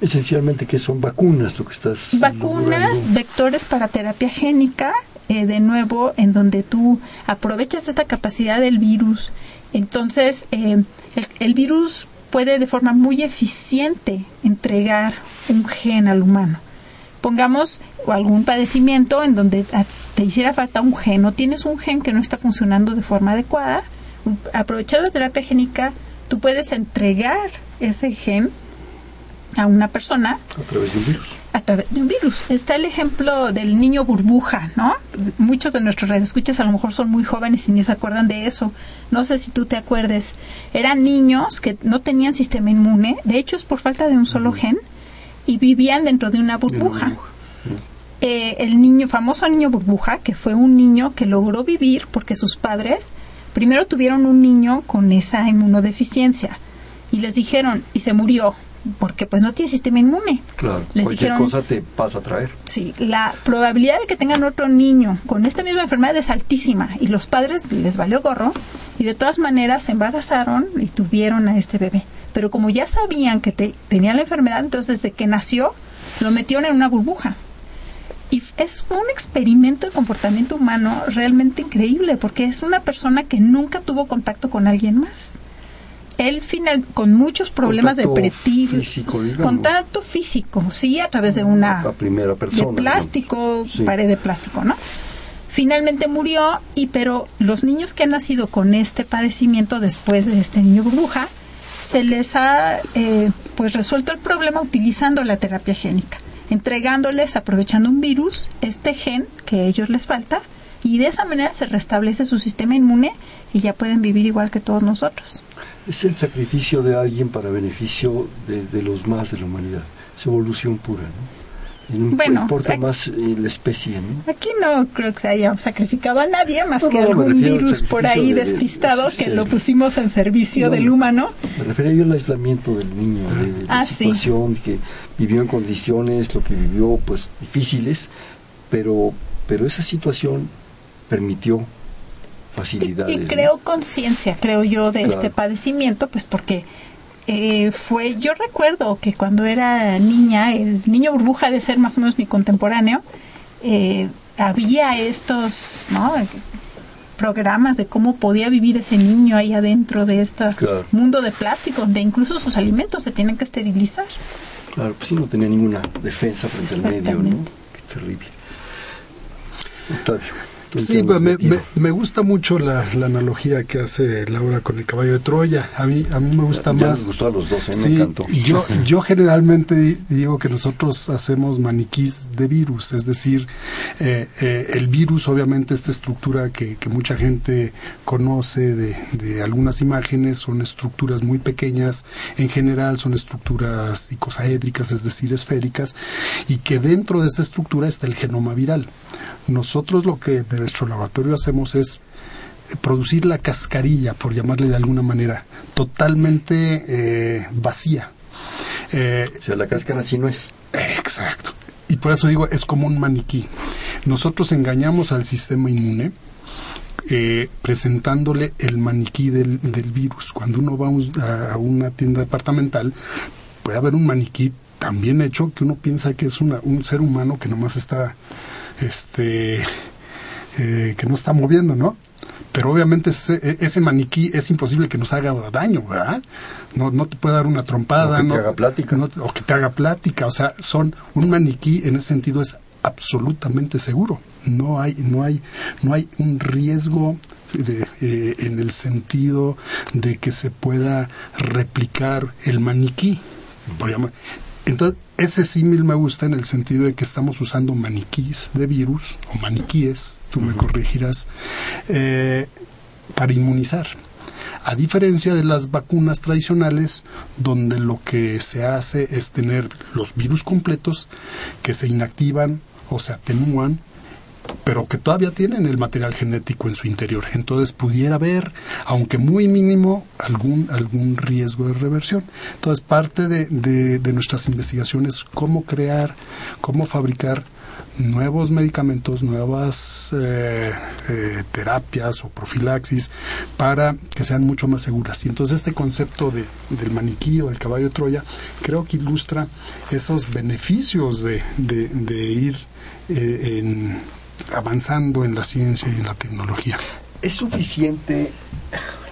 Esencialmente, que son vacunas lo que estás Vacunas, vectores para terapia génica, eh, de nuevo, en donde tú aprovechas esta capacidad del virus. Entonces, eh, el, el virus puede de forma muy eficiente entregar un gen al humano. Pongamos, o algún padecimiento en donde te hiciera falta un gen o tienes un gen que no está funcionando de forma adecuada, aprovechando la terapia génica, tú puedes entregar ese gen a una persona. A través de un virus. A través de un virus. Está el ejemplo del niño burbuja, ¿no? Muchos de nuestros radioescuchas a lo mejor son muy jóvenes y ni se acuerdan de eso. No sé si tú te acuerdes. Eran niños que no tenían sistema inmune, de hecho es por falta de un solo gen, y vivían dentro de una burbuja. Eh, el niño, famoso niño burbuja, que fue un niño que logró vivir porque sus padres primero tuvieron un niño con esa inmunodeficiencia y les dijeron, y se murió, porque pues no tiene sistema inmune. Claro, Les cualquier cosa te pasa a traer. Sí, la probabilidad de que tengan otro niño con esta misma enfermedad es altísima y los padres les valió gorro y de todas maneras se embarazaron y tuvieron a este bebé. Pero como ya sabían que te, tenía la enfermedad, entonces desde que nació lo metieron en una burbuja. Y es un experimento de comportamiento humano realmente increíble porque es una persona que nunca tuvo contacto con alguien más. Él final con muchos problemas de físico, contacto físico, sí, a través de una primera persona, de plástico, pared de plástico, ¿no? Finalmente murió y pero los niños que han nacido con este padecimiento después de este niño burbuja se les ha eh, pues resuelto el problema utilizando la terapia génica, entregándoles aprovechando un virus este gen que a ellos les falta y de esa manera se restablece su sistema inmune y ya pueden vivir igual que todos nosotros es el sacrificio de alguien para beneficio de, los más de la humanidad. Es evolución pura, ¿no? Bueno, importa más eh, la especie, ¿no? Aquí no creo que se haya sacrificado a nadie más que algún virus por ahí despistado que lo pusimos en servicio del humano. Me refería yo al aislamiento del niño, de, la ah, situación que vivió en condiciones, lo que vivió, pues difíciles, pero, pero esa situación permitió facilidades. Y, creo conciencia, creo yo, de este padecimiento, pues porque eh, fue, yo recuerdo que cuando era niña, el niño burbuja de ser más o menos mi contemporáneo, eh, había estos, ¿no? programas de cómo podía vivir ese niño ahí adentro de este mundo de plástico, donde incluso sus alimentos se tienen que esterilizar. Claro, pues sí, no tenía ninguna defensa frente al medio, ¿no? Qué terrible. Octavio. Sí, me, gusta mucho la, analogía que hace Laura con el caballo de Troya. A mí, a mí me gusta más. Me gustó a los dos, ¿eh? me encantó. Yo, <laughs> yo generalmente digo que nosotros hacemos maniquís de virus, es decir, eh, eh, el virus, obviamente, esta estructura que, que mucha gente conoce de, de, algunas imágenes, son estructuras muy pequeñas, en general son estructuras icosaédricas, es decir, esféricas, y que dentro de esta estructura está el genoma viral. Nosotros lo que nuestro laboratorio hacemos es producir la cascarilla, por llamarle de alguna manera, totalmente eh, vacía. Eh, o sea, la cáscara así no es. Exacto. Y por eso digo, es como un maniquí. Nosotros engañamos al sistema inmune eh, presentándole el maniquí del, virus. Cuando uno va a una tienda departamental, puede haber un maniquí tan bien hecho que uno piensa que es un ser humano que nomás está este, eh, que no está moviendo, ¿no? Pero obviamente ese, ese, maniquí es imposible que nos haga daño, ¿verdad? No, no te puede dar una trompada. O que te haga plática. o que te haga plática. O sea, son, un maniquí en ese sentido es absolutamente seguro. No hay, no hay, no hay un riesgo de, eh, en el sentido de que se pueda replicar el maniquí. Por entonces, ese símil me gusta en el sentido de que estamos usando maniquíes de virus, o maniquíes, tú me corregirás, eh, para inmunizar. A diferencia de las vacunas tradicionales, donde lo que se hace es tener los virus completos que se inactivan o se atenúan pero que todavía tienen el material genético en su interior. Entonces pudiera haber, aunque muy mínimo, algún, algún riesgo de reversión. Entonces parte de, de, nuestras investigaciones cómo crear, cómo fabricar nuevos medicamentos, nuevas eh, eh, terapias o profilaxis para que sean mucho más seguras. Y entonces este concepto de, del maniquí o del caballo de Troya creo que ilustra esos beneficios de, de ir eh, en avanzando en la ciencia y en la tecnología. ¿Es suficiente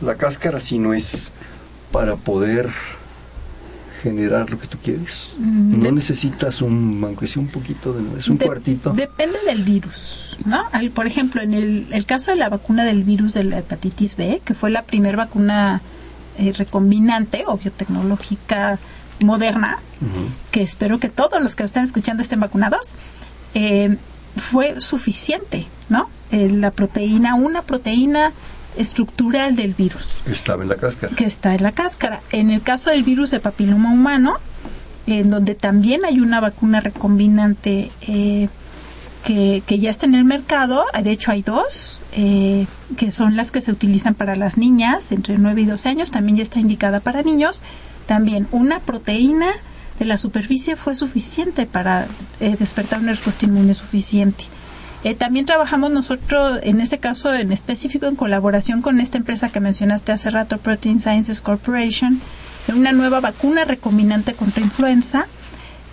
la cáscara si no es para poder generar lo que tú quieres. Mm, no necesitas un, aunque sea un poquito, de, es un cuartito. Depende del virus, ¿no? por ejemplo, en el, caso de la vacuna del virus de la hepatitis B, que fue la primera vacuna eh, recombinante o biotecnológica moderna, que espero que todos los que están escuchando estén vacunados, eh, fue suficiente, ¿no? Eh, la proteína, una proteína estructural del virus. Que estaba en la cáscara. Que está en la cáscara. En el caso del virus de papiloma humano, en donde también hay una vacuna recombinante eh, que, que, ya está en el mercado, de hecho hay dos, eh, que son las que se utilizan para las niñas entre 9 y 12 años, también ya está indicada para niños. También una proteína de la superficie fue suficiente para eh, despertar una respuesta inmune suficiente. Eh, también trabajamos nosotros, en este caso en específico, en colaboración con esta empresa que mencionaste hace rato, Protein Sciences Corporation, en una nueva vacuna recombinante contra influenza,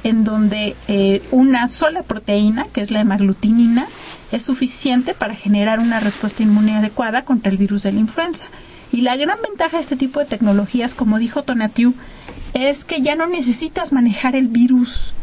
en donde eh, una sola proteína, que es la hemaglutinina, es suficiente para generar una respuesta inmune adecuada contra el virus de la influenza. Y la gran ventaja de este tipo de tecnologías, como dijo Tonatiu, es que ya no necesitas manejar el virus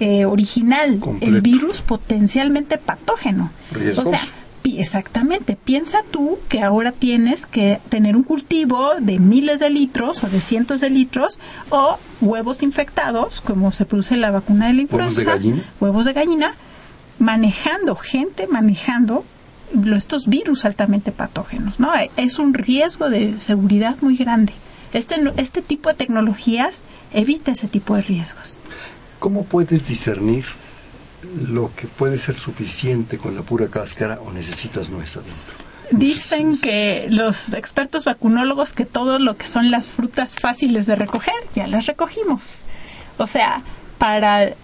eh, original, el virus potencialmente patógeno. O sea, exactamente, piensa tú que ahora tienes que tener un cultivo de miles de litros o de cientos de litros o huevos infectados, como se produce la vacuna de la influenza, huevos de gallina, huevos de gallina manejando, gente manejando estos virus altamente patógenos, ¿no? Es un riesgo de seguridad muy grande. Este, este tipo de tecnologías evita ese tipo de riesgos. ¿Cómo puedes discernir lo que puede ser suficiente con la pura cáscara o necesitas nuez adentro? Dicen que los expertos vacunólogos que todo lo que son las frutas fáciles de recoger ya las recogimos. O sea, para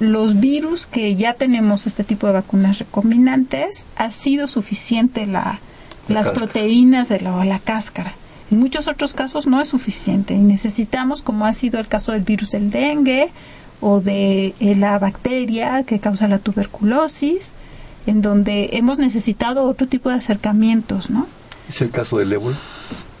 los virus que ya tenemos este tipo de vacunas recombinantes, ha sido suficiente la, las proteínas de la, la cáscara. En muchos otros casos no es suficiente y necesitamos, como ha sido el caso del virus del dengue, o de eh, la bacteria que causa la tuberculosis, en donde hemos necesitado otro tipo de acercamientos, ¿no? ¿Es el caso del ébola?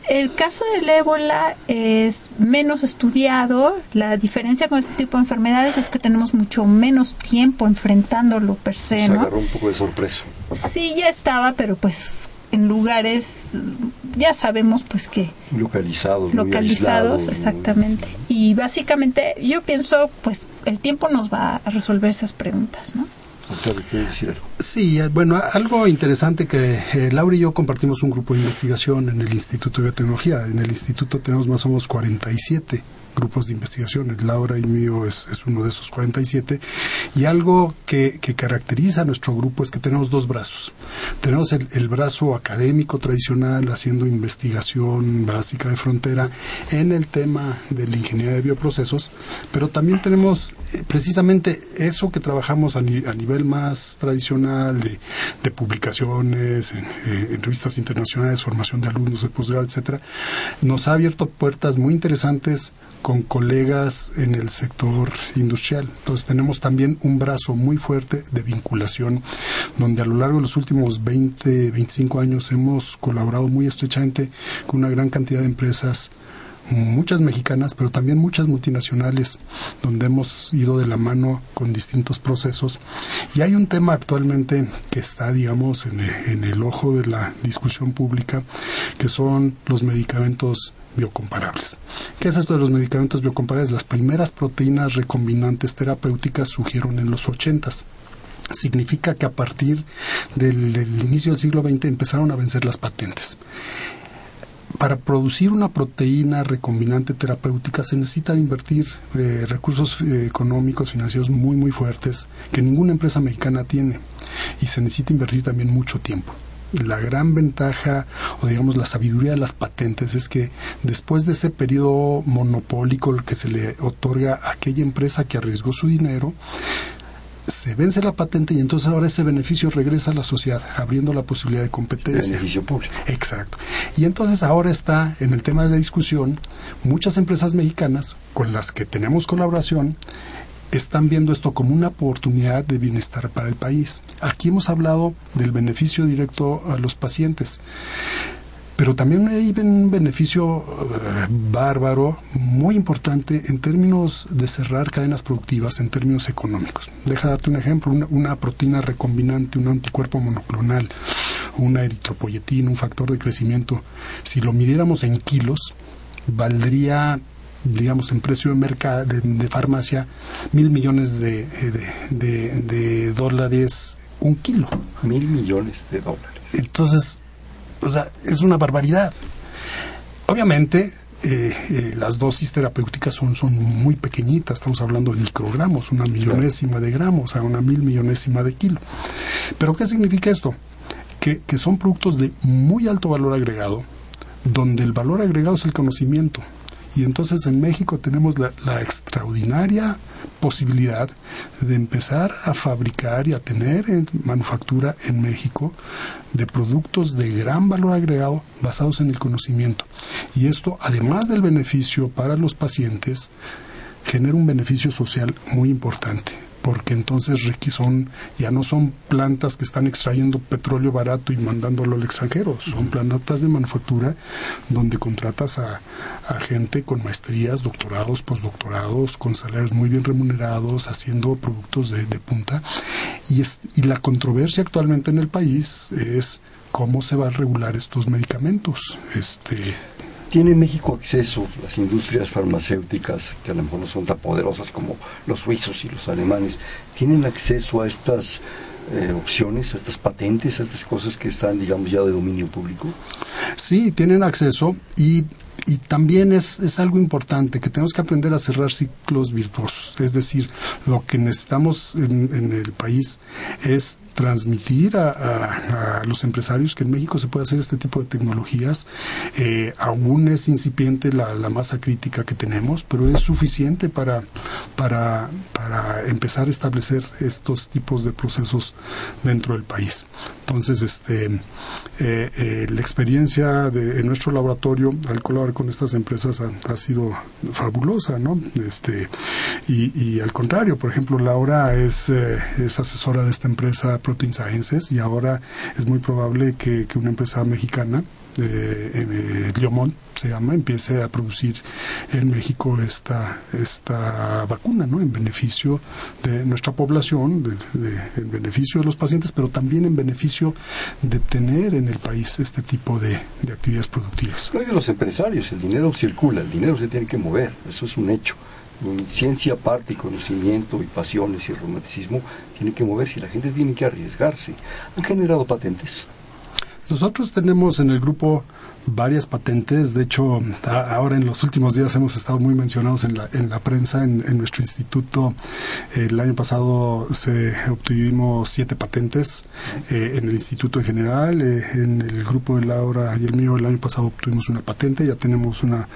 El caso del ébola es menos estudiado. La diferencia con este tipo de enfermedades es que tenemos mucho menos tiempo enfrentándolo per se, ¿no? Se agarró un poco de sorpresa. Sí, ya estaba, pero pues en lugares ya sabemos pues que localizados localizados exactamente y básicamente yo pienso pues el tiempo nos va a resolver esas preguntas no Sí, bueno, algo interesante que eh, Laura y yo compartimos un grupo de investigación en el Instituto de Biotecnología. En el instituto tenemos más o menos 47 grupos de investigación. El Laura y mío es, uno de esos 47. Y algo que, caracteriza a nuestro grupo es que tenemos dos brazos. Tenemos el, brazo académico tradicional haciendo investigación básica de frontera en el tema de la ingeniería de bioprocesos, pero también tenemos eh, precisamente eso que trabajamos a, nivel más tradicional de, publicaciones eh, en, revistas internacionales, formación de alumnos de posgrado, etcétera, nos ha abierto puertas muy interesantes con colegas en el sector industrial. Entonces tenemos también un brazo muy fuerte de vinculación, donde a lo largo de los últimos 20, 25 años hemos colaborado muy estrechamente con una gran cantidad de empresas muchas mexicanas, pero también muchas multinacionales, donde hemos ido de la mano con distintos procesos. Y hay un tema actualmente que está, digamos, en el ojo de la discusión pública, que son los medicamentos biocomparables. ¿Qué es esto de los medicamentos biocomparables? Las primeras proteínas recombinantes terapéuticas surgieron en los 80 significa que a partir del, inicio del siglo XX empezaron a vencer las patentes. Para producir una proteína recombinante terapéutica se necesitan invertir eh, recursos eh, económicos, financieros muy, muy fuertes que ninguna empresa mexicana tiene. Y se necesita invertir también mucho tiempo la gran ventaja o digamos la sabiduría de las patentes es que después de ese periodo monopólico que se le otorga a aquella empresa que arriesgó su dinero, se vence la patente y entonces ahora ese beneficio regresa a la sociedad, abriendo la posibilidad de competencia. Beneficio público. Exacto. Y entonces ahora está en el tema de la discusión muchas empresas mexicanas con las que tenemos colaboración están viendo esto como una oportunidad de bienestar para el país. Aquí hemos hablado del beneficio directo a los pacientes. pero también hay un beneficio eh, bárbaro, muy importante en términos de cerrar cadenas productivas, en términos económicos. Deja darte un ejemplo, una, proteína recombinante, un anticuerpo monoclonal, una eritropoyetina, un factor de crecimiento, si lo midiéramos en kilos, valdría digamos, en precio de mercado de, farmacia, mil millones de, de, dólares un kilo. Mil millones de dólares. Entonces, o sea, es una barbaridad. Obviamente, eh, eh, las dosis terapéuticas son, son muy pequeñitas, estamos hablando de microgramos, una millonésima de gramos a una mil millonésima de kilo. Pero ¿qué significa esto? Que, que son productos de muy alto valor agregado, donde el valor agregado es el conocimiento. Y entonces en México tenemos la, extraordinaria posibilidad de empezar a fabricar y a tener en manufactura en México de productos de gran valor agregado basados en el conocimiento. Y esto, además del beneficio para los pacientes, genera un beneficio social muy importante porque entonces son, ya no son plantas que están extrayendo petróleo barato y mandándolo al extranjero, son plantas de manufactura donde contratas a, gente con maestrías, doctorados, postdoctorados, con salarios muy bien remunerados, haciendo productos de, de punta. Y, es, y la controversia actualmente en el país es cómo se va a regular estos medicamentos. Este, ¿Tiene México acceso, las industrias farmacéuticas, que a lo mejor no son tan poderosas como los suizos y los alemanes, tienen acceso a estas eh, opciones, a estas patentes, a estas cosas que están, digamos, ya de dominio público? Sí, tienen acceso y y también es, es, algo importante que tenemos que aprender a cerrar ciclos virtuosos. Es decir, lo que necesitamos en, en el país es transmitir a, los empresarios que en México se puede hacer este tipo de tecnologías. Eh, aún es incipiente la, masa crítica que tenemos, pero es suficiente para, para, para empezar a establecer estos tipos de procesos dentro del país. Entonces, este, eh, eh, la experiencia de, en nuestro laboratorio al colaborar con estas empresas ha, sido fabulosa, ¿no? Este, y, y, al contrario, por ejemplo, Laura es, es asesora de esta empresa Protein Sciences y ahora es muy probable que, una empresa mexicana eh, eh se llama, empiece a producir en México esta, esta vacuna, ¿no? En beneficio de nuestra población, en beneficio de los pacientes, pero también en beneficio de tener en el país este tipo de, de actividades productivas. de los empresarios, el dinero circula, el dinero se tiene que mover, eso es un hecho ciencia aparte y conocimiento y pasiones y romanticismo tiene que moverse y la gente tiene que arriesgarse. Han generado patentes. Nosotros tenemos en el grupo varias patentes. De hecho, ahora en los últimos días hemos estado muy mencionados en la, en la prensa, en, nuestro instituto. El año pasado se obtuvimos siete patentes eh, en el instituto en general. Eh, en el grupo de Laura y el mío el año pasado obtuvimos una patente. Ya tenemos una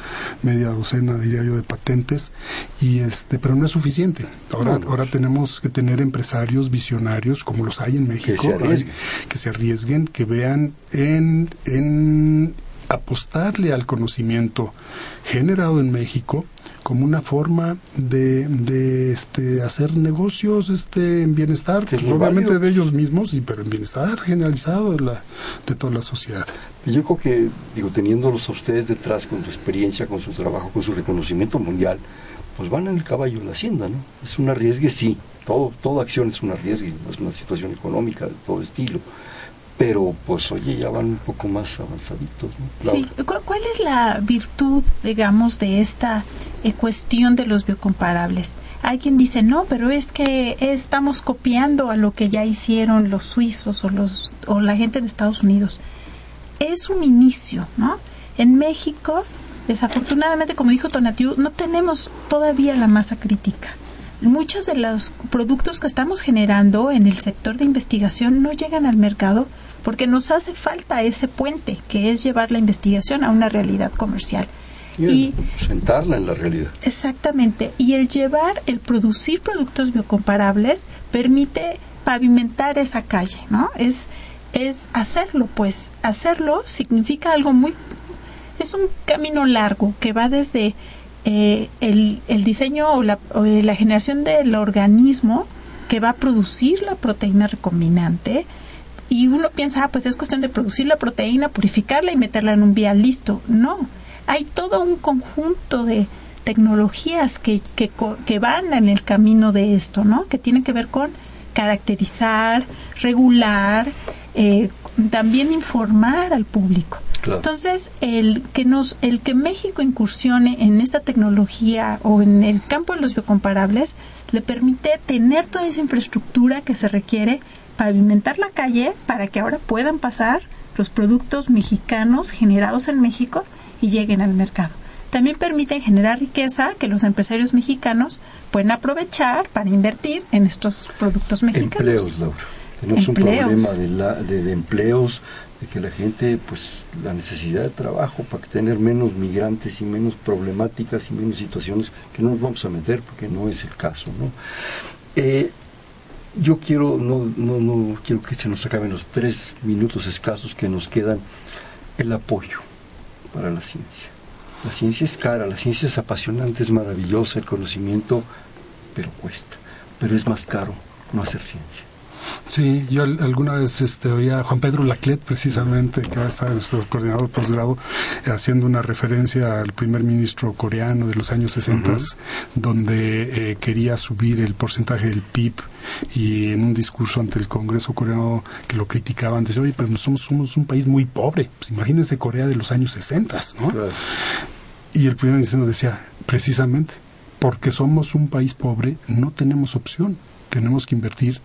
media docena, diría yo, de patentes. Y este, pero no es suficiente. Ahora, ahora tenemos que tener empresarios visionarios como los hay en México, que se arriesguen, que, vean en, en apostarle al conocimiento generado en México como una forma de, de este, hacer negocios este, en bienestar, pues, obviamente de ellos mismos, y, pero en bienestar generalizado de, la, de toda la sociedad. Yo creo que, digo, teniéndolos a ustedes detrás con su experiencia, con su trabajo, con su reconocimiento mundial, pues van en el caballo de la hacienda, ¿no? Es un arriesgue, sí, todo, toda acción es un arriesgue, es una situación económica de todo estilo pero pues oye, ya van un poco más avanzaditos. Sí, ¿cuál es la virtud, digamos, de esta eh, cuestión de los biocomparables? Hay quien dice, no, pero es que estamos copiando a lo que ya hicieron los suizos o, los, o la gente de Estados Unidos. Es un inicio, ¿no? En México, desafortunadamente, como dijo Tonatiu, no tenemos todavía la masa crítica muchos de los productos que estamos generando en el sector de investigación no llegan al mercado porque nos hace falta ese puente que es llevar la investigación a una realidad comercial. Y, sentarla en la realidad. Exactamente. Y el llevar, el producir productos biocomparables permite pavimentar esa calle, ¿no? Es, es hacerlo, pues hacerlo significa algo muy... Es un camino largo que va desde eh, el, el, diseño o la, o la generación del organismo que va a producir la proteína recombinante, Y uno piensa, ah, pues es cuestión de producir la proteína, purificarla y meterla en un vial listo. No, hay todo un conjunto de tecnologías que, que, que van en el camino de esto, ¿no? Que tienen que ver con caracterizar, regular, eh, también informar al público. Entonces, el que nos, el que México incursione en esta tecnología o en el campo de los biocomparables le permite tener toda esa infraestructura que se requiere para alimentar la calle para que ahora puedan pasar los productos mexicanos generados en México y lleguen al mercado. También permiten generar riqueza que los empresarios mexicanos pueden aprovechar para invertir en estos productos mexicanos. Empleos, Laura. Tenemos un problema de, de empleos, de que la gente, pues la necesidad de trabajo para tener menos migrantes y menos problemáticas y menos situaciones que no nos vamos a meter porque no es el caso, ¿no? Eh, yo quiero, no, no, no quiero que se nos acaben los tres minutos escasos que nos quedan, el apoyo para la ciencia. La ciencia es cara, la ciencia es apasionante, es maravillosa, el conocimiento, pero cuesta. Pero es más caro no hacer ciencia. Sí, yo alguna vez este, oía a Juan Pedro Laclet, precisamente, que está nuestro coordinador posgrado, haciendo una referencia al primer ministro coreano de los años 60, donde eh, quería subir el porcentaje del PIB y en un discurso ante el Congreso coreano que lo criticaban, decía, oye, pero somos, somos un país muy pobre. Pues imagínense Corea de los años 60, ¿no? Y el primer ministro decía, precisamente, porque somos un país pobre, no tenemos opción tenemos que invertir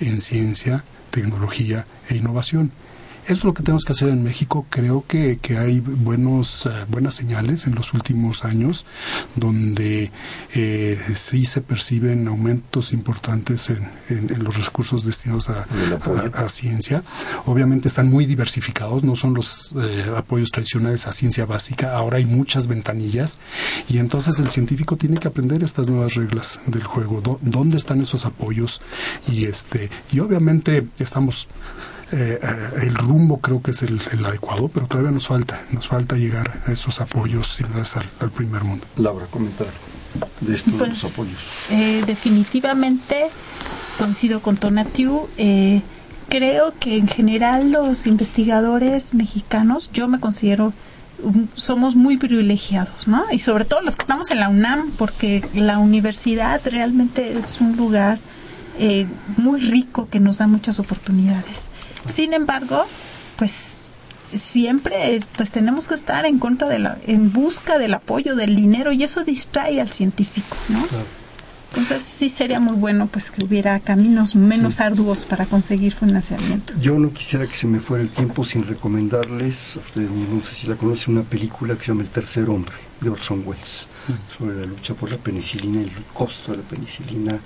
en ciencia, tecnología e innovación. Eso es lo que tenemos que hacer en México. Creo que, que hay buenos, eh, buenas señales en los últimos años donde eh, sí se perciben aumentos importantes en, en, los recursos destinados a, a, ciencia. Obviamente están muy diversificados, no son los eh, apoyos tradicionales a ciencia básica. Ahora hay muchas ventanillas y entonces el científico tiene que aprender estas nuevas reglas del juego. ¿Dónde están esos apoyos? Y, este, y obviamente estamos eh, el rumbo creo que es el, adecuado, pero todavía nos falta, nos falta llegar a esos apoyos similares al, al primer mundo. Laura, comentar de estos pues, apoyos. Eh, definitivamente coincido con Tonatiu. Eh, creo que en general los investigadores mexicanos, yo me considero somos muy privilegiados, ¿no? Y sobre todo los que estamos en la UNAM, porque la universidad realmente es un lugar eh, muy rico que nos da muchas oportunidades. Sin embargo, pues siempre pues tenemos que estar en contra de la en busca del apoyo del dinero y eso distrae al científico, ¿no? Entonces sí sería muy bueno pues que hubiera caminos menos arduos para conseguir financiamiento. Yo no quisiera que se me fuera el tiempo sin recomendarles, ustedes no sé si la conocen, una película que se llama El tercer hombre de Orson Welles sobre la lucha por la penicilina y el costo de la penicilina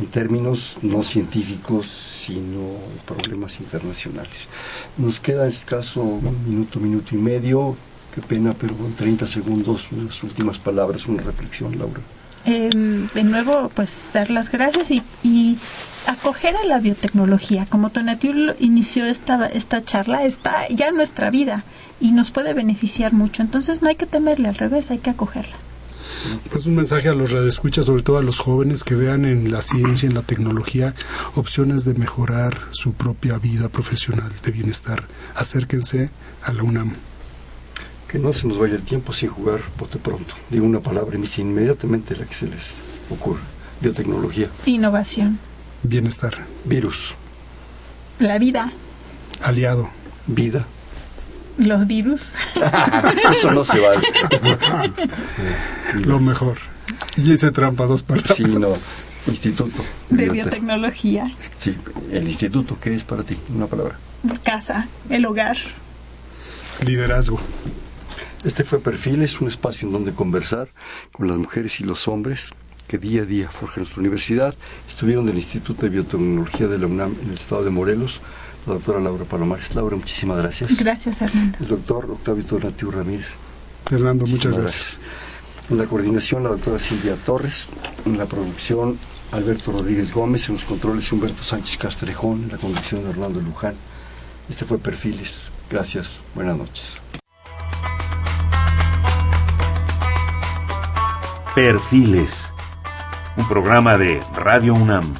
en términos no científicos, sino problemas internacionales. Nos queda escaso un minuto, minuto y medio. Qué pena, pero en 30 segundos, unas últimas palabras, una reflexión, Laura. Em, de nuevo, pues dar las gracias y, y, acoger a la biotecnología. Como Tonatiu inició esta, esta charla, está ya en nuestra vida y nos puede beneficiar mucho. Entonces no hay que temerle, al revés, hay que acogerla. Pues un mensaje a los radioescuchas, sobre todo a los jóvenes que vean en la ciencia, en la tecnología, opciones de mejorar su propia vida profesional de bienestar. Acérquense a la UNAM. Que no se nos vaya el tiempo sin jugar bote pronto. Digo una palabra y me dice inmediatamente la que se les ocurre. Biotecnología. Innovación. Bienestar. Virus. La vida. Aliado. Vida los virus. <laughs> Eso no se vale. Lo mejor. Y ese trampa dos palabras. Sí, no. Instituto. De biotecnología. Sí, el instituto, ¿qué es para ti? Una palabra. Casa, el hogar. Liderazgo. Este fue Perfiles, un espacio en donde conversar con las mujeres y los hombres que día a día forjan nuestra universidad. Estuvieron del Instituto de Biotecnología de la UNAM en el estado de Morelos la doctora Laura Palomares. Laura, muchísimas gracias. Gracias, Hernando. El doctor Octavio Donatiu Ramírez. Hernando, muchas gracias. En la coordinación, la doctora Silvia Torres. En la producción, Alberto Rodríguez Gómez. En los controles, Humberto Sánchez Castrejón. En la conducción de Hernando Luján. Este fue Perfiles. Gracias. Buenas noches. Perfiles. Un programa de Radio UNAM.